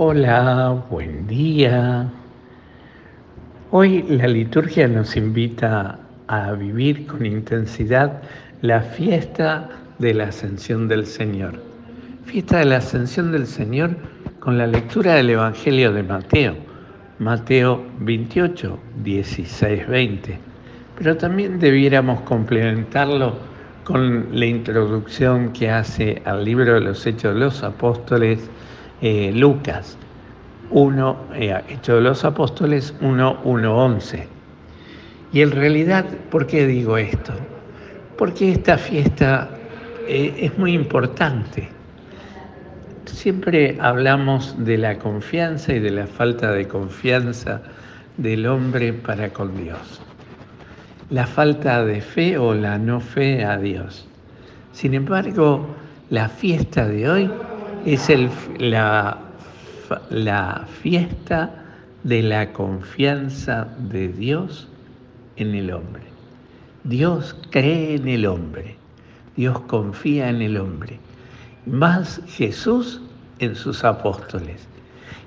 Hola, buen día. Hoy la liturgia nos invita a vivir con intensidad la fiesta de la ascensión del Señor. Fiesta de la ascensión del Señor con la lectura del Evangelio de Mateo, Mateo 28, 16, 20. Pero también debiéramos complementarlo con la introducción que hace al libro de los Hechos de los Apóstoles eh, Lucas 1, eh, Hechos de los Apóstoles 1, 1, 11. Y en realidad, ¿por qué digo esto? Porque esta fiesta eh, es muy importante. Siempre hablamos de la confianza y de la falta de confianza del hombre para con Dios. La falta de fe o la no fe a Dios. Sin embargo, la fiesta de hoy es el, la, la fiesta de la confianza de Dios en el hombre. Dios cree en el hombre, Dios confía en el hombre, más Jesús en sus apóstoles.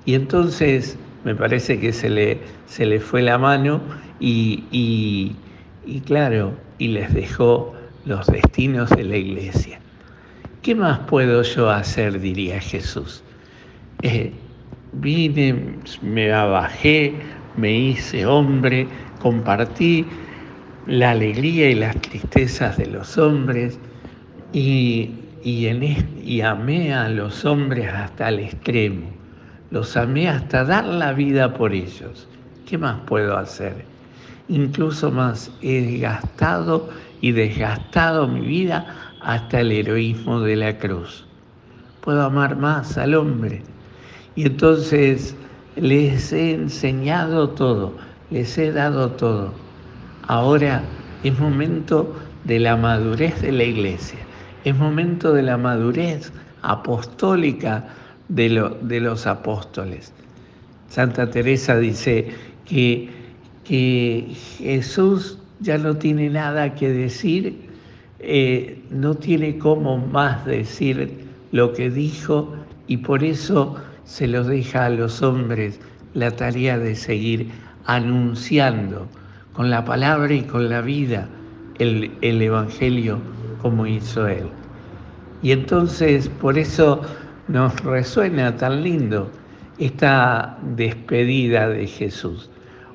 Y entonces me parece que se le, se le fue la mano y, y, y claro, y les dejó los destinos de la iglesia. ¿Qué más puedo yo hacer? diría Jesús. Eh, vine, me abajé, me hice hombre, compartí la alegría y las tristezas de los hombres y, y, en, y amé a los hombres hasta el extremo. Los amé hasta dar la vida por ellos. ¿Qué más puedo hacer? Incluso más, he gastado y desgastado mi vida hasta el heroísmo de la cruz. Puedo amar más al hombre. Y entonces les he enseñado todo, les he dado todo. Ahora es momento de la madurez de la iglesia, es momento de la madurez apostólica de, lo, de los apóstoles. Santa Teresa dice que Jesús ya no tiene nada que decir eh, no tiene cómo más decir lo que dijo y por eso se lo deja a los hombres la tarea de seguir anunciando con la palabra y con la vida el, el Evangelio como hizo Él. Y entonces por eso nos resuena tan lindo esta despedida de Jesús.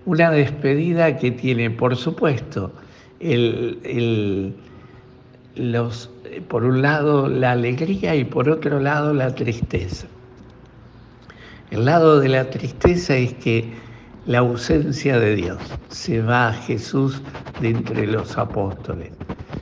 Una despedida que tiene, por supuesto, el, el los, por un lado la alegría y por otro lado la tristeza. El lado de la tristeza es que la ausencia de Dios se va a Jesús de entre los apóstoles.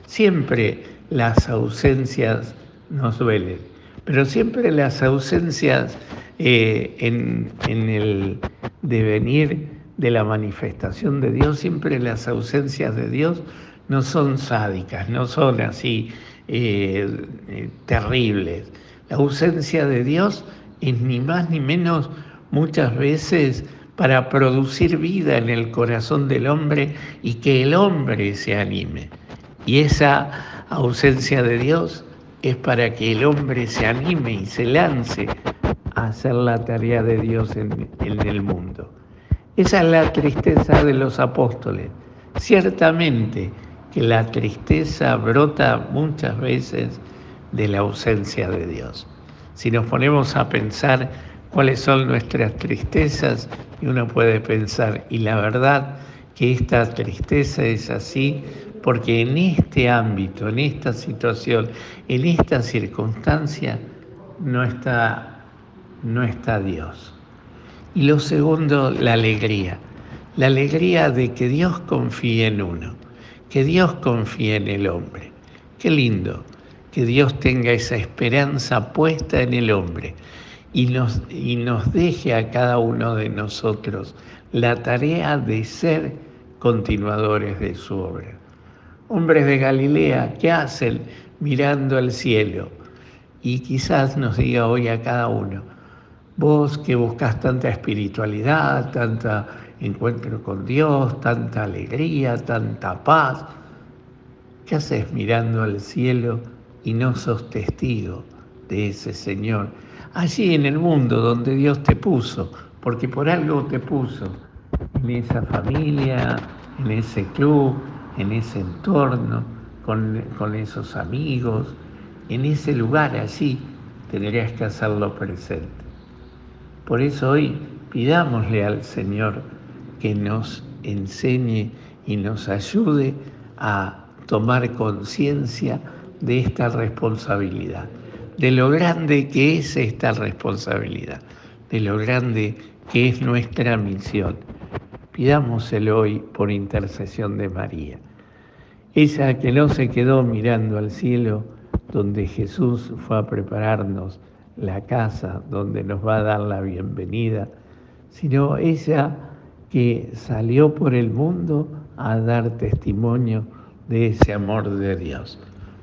Siempre las ausencias nos duelen, pero siempre las ausencias eh, en, en el devenir de la manifestación de Dios, siempre las ausencias de Dios no son sádicas, no son así eh, eh, terribles. La ausencia de Dios es ni más ni menos muchas veces para producir vida en el corazón del hombre y que el hombre se anime. Y esa ausencia de Dios es para que el hombre se anime y se lance a hacer la tarea de Dios en, en el mundo. Esa es la tristeza de los apóstoles. Ciertamente, que la tristeza brota muchas veces de la ausencia de Dios. Si nos ponemos a pensar cuáles son nuestras tristezas, y uno puede pensar, y la verdad que esta tristeza es así porque en este ámbito, en esta situación, en esta circunstancia, no está, no está Dios. Y lo segundo, la alegría. La alegría de que Dios confíe en uno que Dios confíe en el hombre. Qué lindo que Dios tenga esa esperanza puesta en el hombre y nos, y nos deje a cada uno de nosotros la tarea de ser continuadores de su obra. Hombres de Galilea, ¿qué hacen mirando al cielo? Y quizás nos diga hoy a cada uno, vos que buscas tanta espiritualidad, tanta encuentro con Dios, tanta alegría, tanta paz. ¿Qué haces mirando al cielo y no sos testigo de ese Señor allí en el mundo donde Dios te puso, porque por algo te puso, en esa familia, en ese club, en ese entorno, con, con esos amigos, en ese lugar allí, tendrías que hacerlo presente. Por eso hoy pidámosle al Señor que nos enseñe y nos ayude a tomar conciencia de esta responsabilidad, de lo grande que es esta responsabilidad, de lo grande que es nuestra misión. Pidámoselo hoy por intercesión de María. Ella que no se quedó mirando al cielo, donde Jesús fue a prepararnos la casa, donde nos va a dar la bienvenida, sino ella que salió por el mundo a dar testimonio de ese amor de Dios.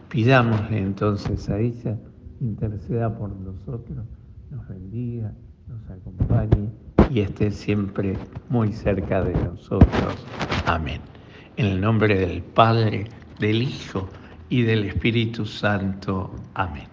Pidámosle entonces a ella, interceda por nosotros, nos bendiga, nos acompañe y esté siempre muy cerca de nosotros. Amén. En el nombre del Padre, del Hijo y del Espíritu Santo. Amén.